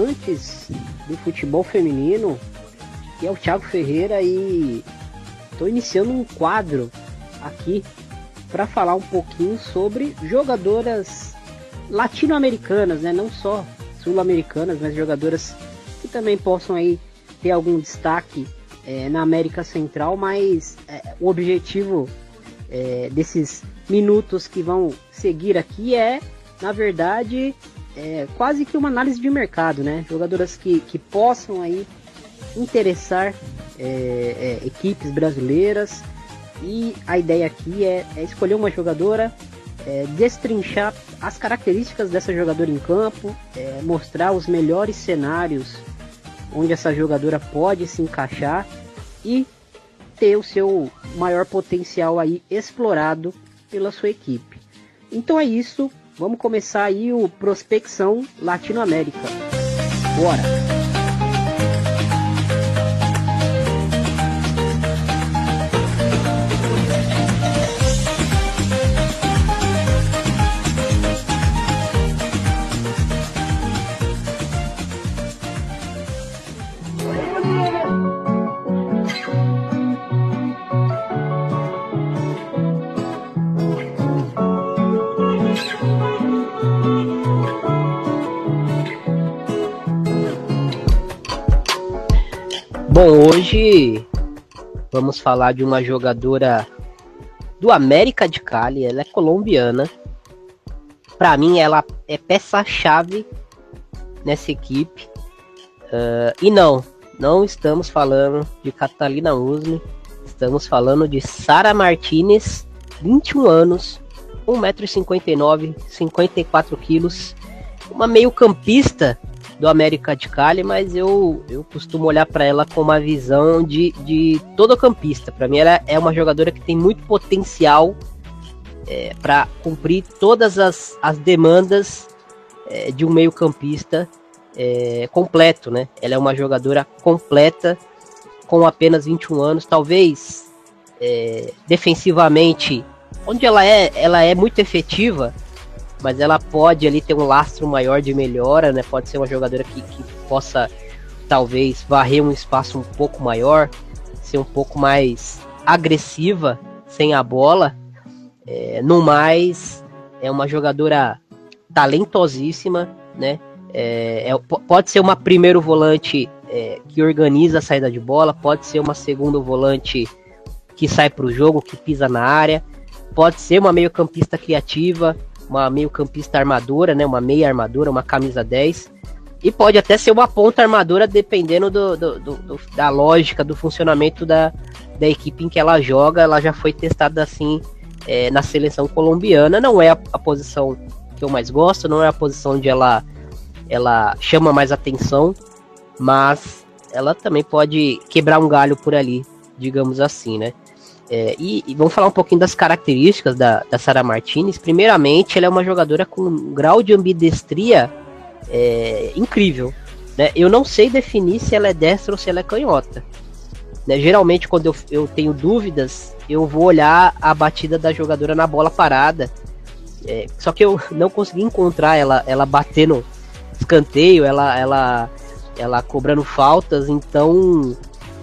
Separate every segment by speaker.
Speaker 1: amantes do futebol feminino, que é o Thiago Ferreira e estou iniciando um quadro aqui para falar um pouquinho sobre jogadoras latino-americanas, né? Não só sul-americanas, mas jogadoras que também possam aí ter algum destaque é, na América Central, mas é, o objetivo é, desses minutos que vão seguir aqui é, na verdade, é, quase que uma análise de mercado, né? Jogadoras que, que possam aí interessar é, é, equipes brasileiras e a ideia aqui é, é escolher uma jogadora, é, destrinchar as características dessa jogadora em campo, é, mostrar os melhores cenários onde essa jogadora pode se encaixar e ter o seu maior potencial aí explorado pela sua equipe. Então é isso, vamos começar aí o Prospecção Latinoamérica. Bora! Bom, hoje vamos falar de uma jogadora do América de Cali, ela é colombiana. Para mim, ela é peça-chave nessa equipe. Uh, e não, não estamos falando de Catalina Usme, estamos falando de Sara Martinez, 21 anos, 1,59m, 54 quilos, uma meio-campista do América de Cali, mas eu, eu costumo olhar para ela com uma visão de, de todo campista. Para mim, ela é uma jogadora que tem muito potencial é, para cumprir todas as, as demandas é, de um meio-campista é, completo, né? Ela é uma jogadora completa com apenas 21 anos, talvez é, defensivamente, onde ela é, ela é muito efetiva mas ela pode ali ter um lastro maior de melhora, né? Pode ser uma jogadora que, que possa talvez varrer um espaço um pouco maior, ser um pouco mais agressiva sem a bola. É, no mais, é uma jogadora talentosíssima, né? É, é, pode ser uma primeiro volante é, que organiza a saída de bola, pode ser uma segundo volante que sai para o jogo, que pisa na área, pode ser uma meio campista criativa, uma meio-campista armadura, né? Uma meia armadura, uma camisa 10. E pode até ser uma ponta armadura, dependendo do, do, do, da lógica, do funcionamento da, da equipe em que ela joga. Ela já foi testada assim é, na seleção colombiana. Não é a, a, posição que eu mais gosto, não é a posição onde ela, ela chama mais atenção, mas ela também pode quebrar um galho por ali, digamos assim, né? É, e, e, vamos falar um pouquinho das características da, da Sara Martinez. Primeiramente, ela é uma jogadora com um grau de ambidestria é, incrível. Né? Eu não sei definir se ela é destra ou se ela é canhota. Né? Geralmente, quando eu, eu tenho dúvidas, eu vou olhar a batida da jogadora na bola parada. É, só que eu não consegui encontrar ela, ela batendo escanteio, ela, ela, ela cobrando faltas, então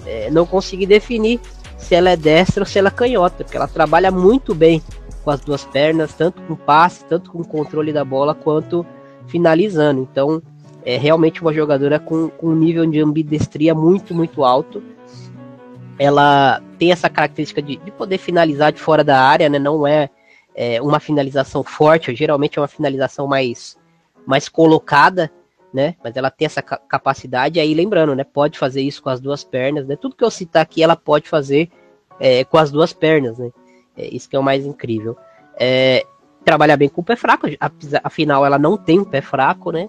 Speaker 1: é, não consegui definir se ela é destra ou se ela é canhota, porque ela trabalha muito bem com as duas pernas, tanto com passe, tanto com controle da bola, quanto finalizando. Então, é realmente uma jogadora com, com um nível de ambidestria muito, muito alto. Ela tem essa característica de, de poder finalizar de fora da área, né? Não é, é uma finalização forte, geralmente é uma finalização mais, mais colocada, né? Mas ela tem essa capacidade aí, lembrando, né? Pode fazer isso com as duas pernas, né? Tudo que eu citar aqui, ela pode fazer é, com as duas pernas, né? É, isso que é o mais incrível. É, bem com o pé fraco, afinal ela não tem um pé fraco, né?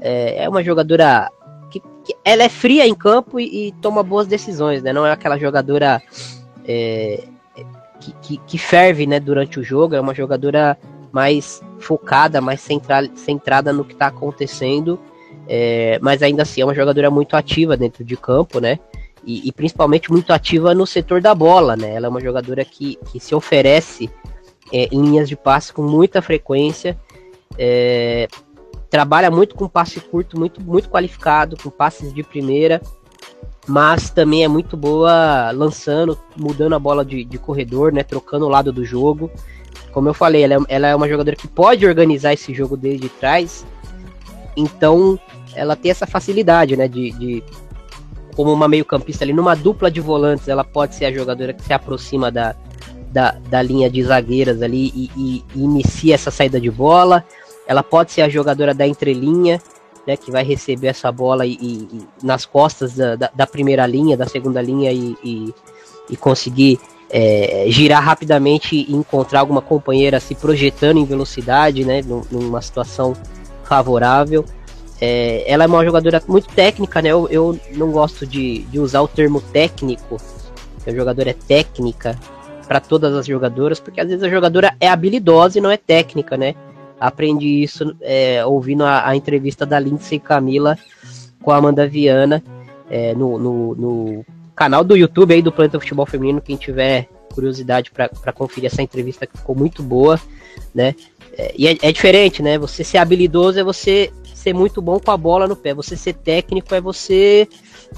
Speaker 1: É, é uma jogadora que, que, ela é fria em campo e, e, toma boas decisões, né? Não é aquela jogadora é, que, que, que, ferve, né? Durante o jogo, é uma jogadora mais focada, mais central, centrada no que está acontecendo, é, mas ainda assim é uma jogadora muito ativa dentro de campo, né? E, e, principalmente muito ativa no setor da bola, né? Ela é uma jogadora que, que se oferece é, em linhas de passe com muita frequência. É, trabalha muito com passe curto, muito, muito qualificado, com passes de primeira, mas também é muito boa lançando, mudando a bola de, de corredor, né? Trocando o lado do jogo. Como eu falei, ela é, ela é uma jogadora que pode organizar esse jogo desde trás. Então, ela tem essa facilidade, né? De, de como uma meio-campista ali, numa dupla de volantes, ela pode ser a jogadora que se aproxima da, da, da linha de zagueiras ali e, e, e, inicia essa saída de bola. Ela pode ser a jogadora da entrelinha, né, que vai receber essa bola e, e nas costas da, da, da, primeira linha, da segunda linha e, conseguir é, girar rapidamente e encontrar alguma companheira se projetando em velocidade, né, numa situação favorável. É, ela é uma jogadora muito técnica, né? Eu, eu não gosto de, de usar o termo técnico, que a jogadora é técnica para todas as jogadoras, porque às vezes a jogadora é habilidosa e não é técnica, né? Aprendi isso é, ouvindo a, a, entrevista da Lindsay Camila com a Amanda Viana é, no, no, no, canal do YouTube aí do Planeta Futebol Feminino. Quem tiver curiosidade para conferir essa entrevista que ficou muito boa, né? É, e é, é, diferente, né? Você ser habilidoso é você ser muito bom com a bola no pé. Você ser técnico é você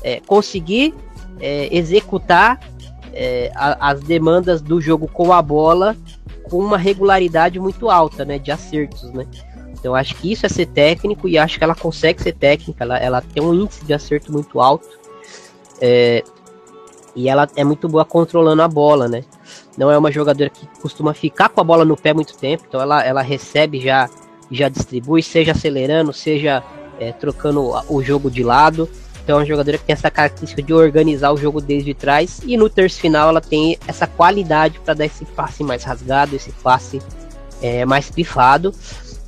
Speaker 1: é, conseguir é, executar é, a, as demandas do jogo com a bola com uma regularidade muito alta, né? De acertos, né? Então acho que isso é ser técnico e acho que ela consegue ser técnica. Ela, ela tem um índice de acerto muito alto. É, e ela é muito boa controlando a bola, né? Não é uma jogadora que costuma ficar com a bola no pé muito tempo, então ela, ela recebe já já distribui, seja acelerando, seja é, trocando o jogo de lado. Então é uma jogadora que tem essa característica de organizar o jogo desde trás e no terço final ela tem essa qualidade para dar esse passe mais rasgado, esse passe é, mais pifado.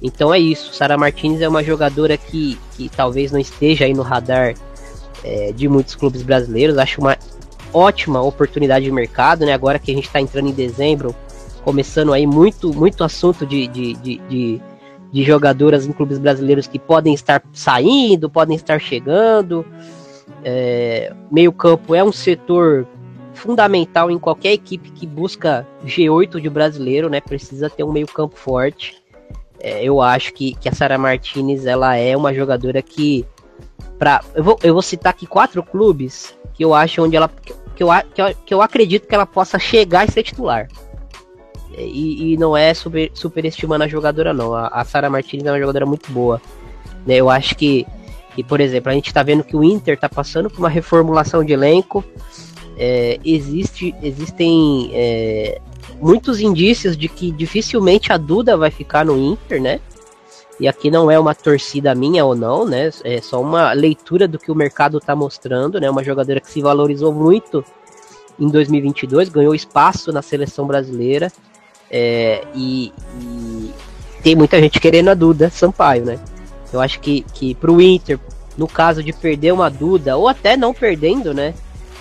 Speaker 1: Então é isso. Sara Martinez é uma jogadora que, que talvez não esteja aí no radar é, de muitos clubes brasileiros. Acho uma ótima oportunidade de mercado, né? Agora que a gente está entrando em dezembro, começando aí muito, muito assunto de, de, de, de de jogadoras em clubes brasileiros que podem estar saindo, podem estar chegando. É, meio campo é um setor fundamental em qualquer equipe que busca G8 de brasileiro, né? Precisa ter um meio campo forte. É, eu acho que, que a Sara Martinez ela é uma jogadora que para eu vou, eu vou citar aqui quatro clubes que eu acho onde ela que eu, que eu, que eu acredito que ela possa chegar e ser titular. E, e não é super, superestimando a jogadora, não. A, a Sara Martinez é uma jogadora muito boa. Né? Eu acho que, que, por exemplo, a gente está vendo que o Inter está passando por uma reformulação de elenco. É, existe, existem é, muitos indícios de que dificilmente a Duda vai ficar no Inter, né? E aqui não é uma torcida minha ou não, né? É só uma leitura do que o mercado está mostrando, né? Uma jogadora que se valorizou muito em 2022, ganhou espaço na seleção brasileira. É, e, e, tem muita gente querendo a Duda Sampaio, né? Eu acho que, que pro Inter, no caso de perder uma Duda, ou até não perdendo, né?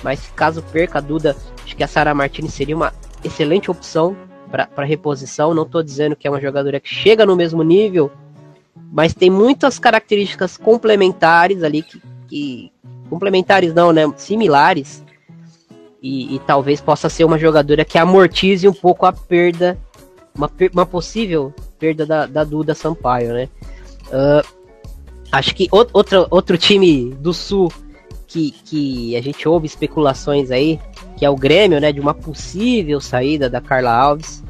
Speaker 1: Mas caso perca a Duda, acho que a Sara Martinez seria uma excelente opção para reposição. Não estou dizendo que é uma jogadora que chega no mesmo nível, mas tem muitas características complementares ali que, que complementares não, né? Similares e, e, talvez possa ser uma jogadora que amortize um pouco a perda, uma, uma possível perda da, da Duda Sampaio, né? Uh, acho que outro, outro time do Sul que, que a gente ouve especulações aí, que é o Grêmio, né? De uma possível saída da Carla Alves.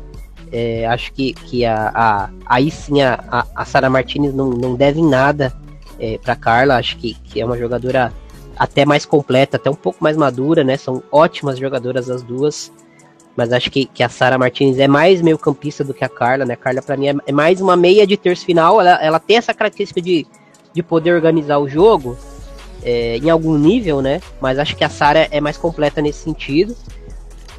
Speaker 1: É, acho que, que a, a, aí sim a, a Sara Martinez não, não deve nada é, para Carla. Acho que, que é uma jogadora até mais completa, até um pouco mais madura, né? São ótimas jogadoras as duas. Mas acho que, que a Sara Martinez é mais meio campista do que a Carla, né? A Carla, para mim, é, é, mais uma meia de terço final. Ela, ela tem essa característica de, de poder organizar o jogo é, em algum nível, né? Mas acho que a Sara é mais completa nesse sentido.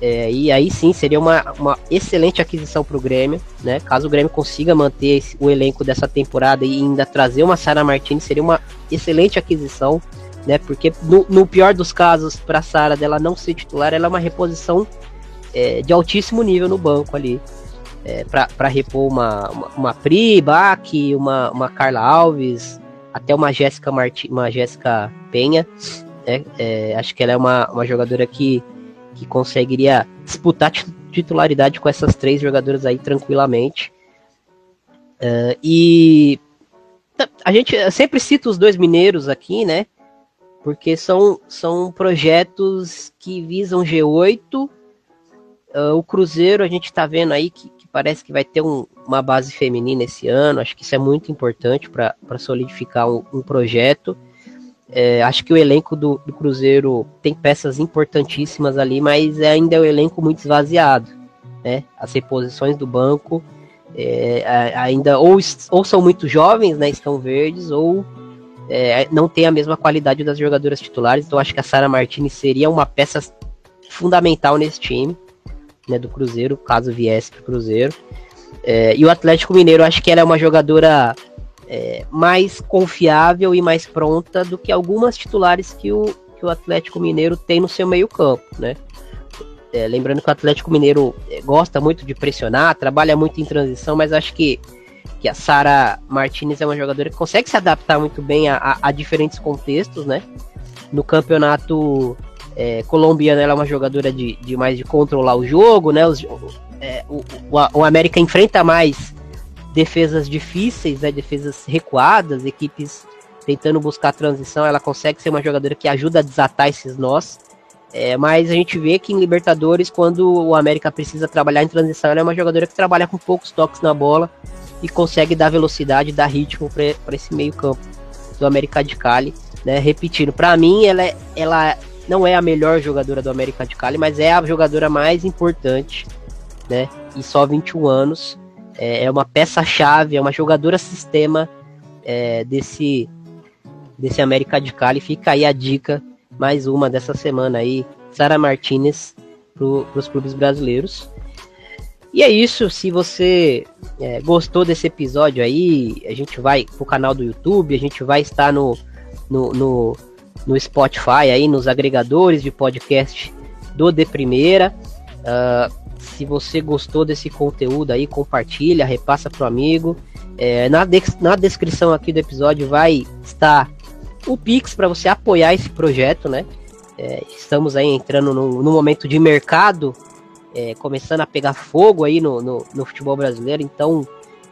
Speaker 1: É, e aí sim seria uma, uma excelente aquisição para o Grêmio, né? Caso o Grêmio consiga manter esse, o elenco dessa temporada e ainda trazer uma Sara Martinez, seria uma excelente aquisição né? Porque no, no pior dos casos, para Sara dela não ser titular, ela é uma reposição é, de altíssimo nível no banco ali. É, para repor uma, uma, uma Pri, Bach, uma, uma Carla Alves, até uma Jéssica Marti, uma Jéssica Penha. Né? É, acho que ela é uma, uma jogadora que, que conseguiria disputar titularidade com essas três jogadoras aí tranquilamente. Uh, e a gente sempre cita os dois mineiros aqui, né? Porque são, são projetos que visam G8. Uh, ah, o Cruzeiro, a gente está vendo aí que, que, parece que vai ter um, uma base feminina esse ano. Acho que isso é muito importante para solidificar um, um projeto. É, acho que o elenco do, do, Cruzeiro tem peças importantíssimas ali, mas ainda é um elenco muito esvaziado. Né? As reposições do banco é, ainda ou, ou são muito jovens, né, estão verdes, ou é, não tem a mesma qualidade das jogadoras titulares. Então acho que a Sara Martinez seria uma peça fundamental nesse time né, do Cruzeiro, caso viesse para o Cruzeiro. É, e o Atlético Mineiro, acho que ela é uma jogadora é, mais confiável e mais pronta do que algumas titulares que o, que o Atlético Mineiro tem no seu meio campo, né? É, lembrando que o Atlético Mineiro é, gosta muito de pressionar, trabalha muito em transição, mas acho que, que a Sara Martinez é uma jogadora que consegue se adaptar muito bem a, a, a diferentes contextos, né? No campeonato é, colombiano, ela é uma jogadora de, de mais de controlar o jogo, né? Os, é, o, o, o, América enfrenta mais defesas difíceis, né? Defesas recuadas, equipes tentando buscar transição, ela consegue ser uma jogadora que ajuda a desatar esses nós. É, mas a gente vê que em Libertadores, quando o América precisa trabalhar em transição, ela é uma jogadora que trabalha com poucos toques na bola e consegue dar velocidade, dar ritmo para esse meio campo do América de Cali. Né? Repetindo, para mim ela, é, ela não é a melhor jogadora do América de Cali, mas é a jogadora mais importante, né? E só 21 anos. É, é uma peça-chave, é uma jogadora sistema é, desse, desse América de Cali. Fica aí a dica mais uma dessa semana aí, Sara Martinez para os clubes brasileiros. E é isso, se você é, gostou desse episódio aí, a gente vai pro canal do YouTube, a gente vai estar no, no, no, no Spotify aí, nos agregadores de podcast do De Primeira. Uh, se você gostou desse conteúdo aí, compartilha, repassa pro amigo. É, na, de na descrição aqui do episódio vai estar o Pix para você apoiar esse projeto, né? É, estamos aí entrando no, momento de mercado, é, começando a pegar fogo aí no, no, no futebol brasileiro. Então,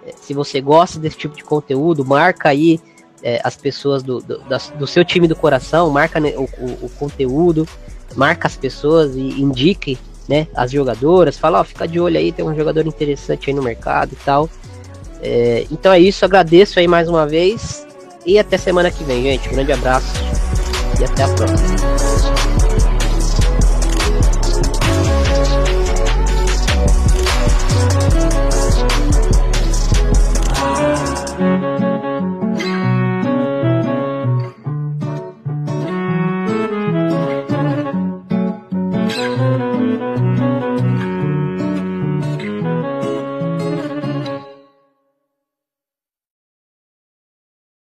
Speaker 1: é, se você gosta desse tipo de conteúdo, marca aí é, as pessoas do, do, da, do, seu time do coração, marca né, o, o, o, conteúdo, marca as pessoas e indique né, as jogadoras, fala, ó, fica de olho aí, tem um jogador interessante aí no mercado e tal. É, então é isso, agradeço aí mais uma vez e até semana que vem, gente. Um grande abraço e até a próxima.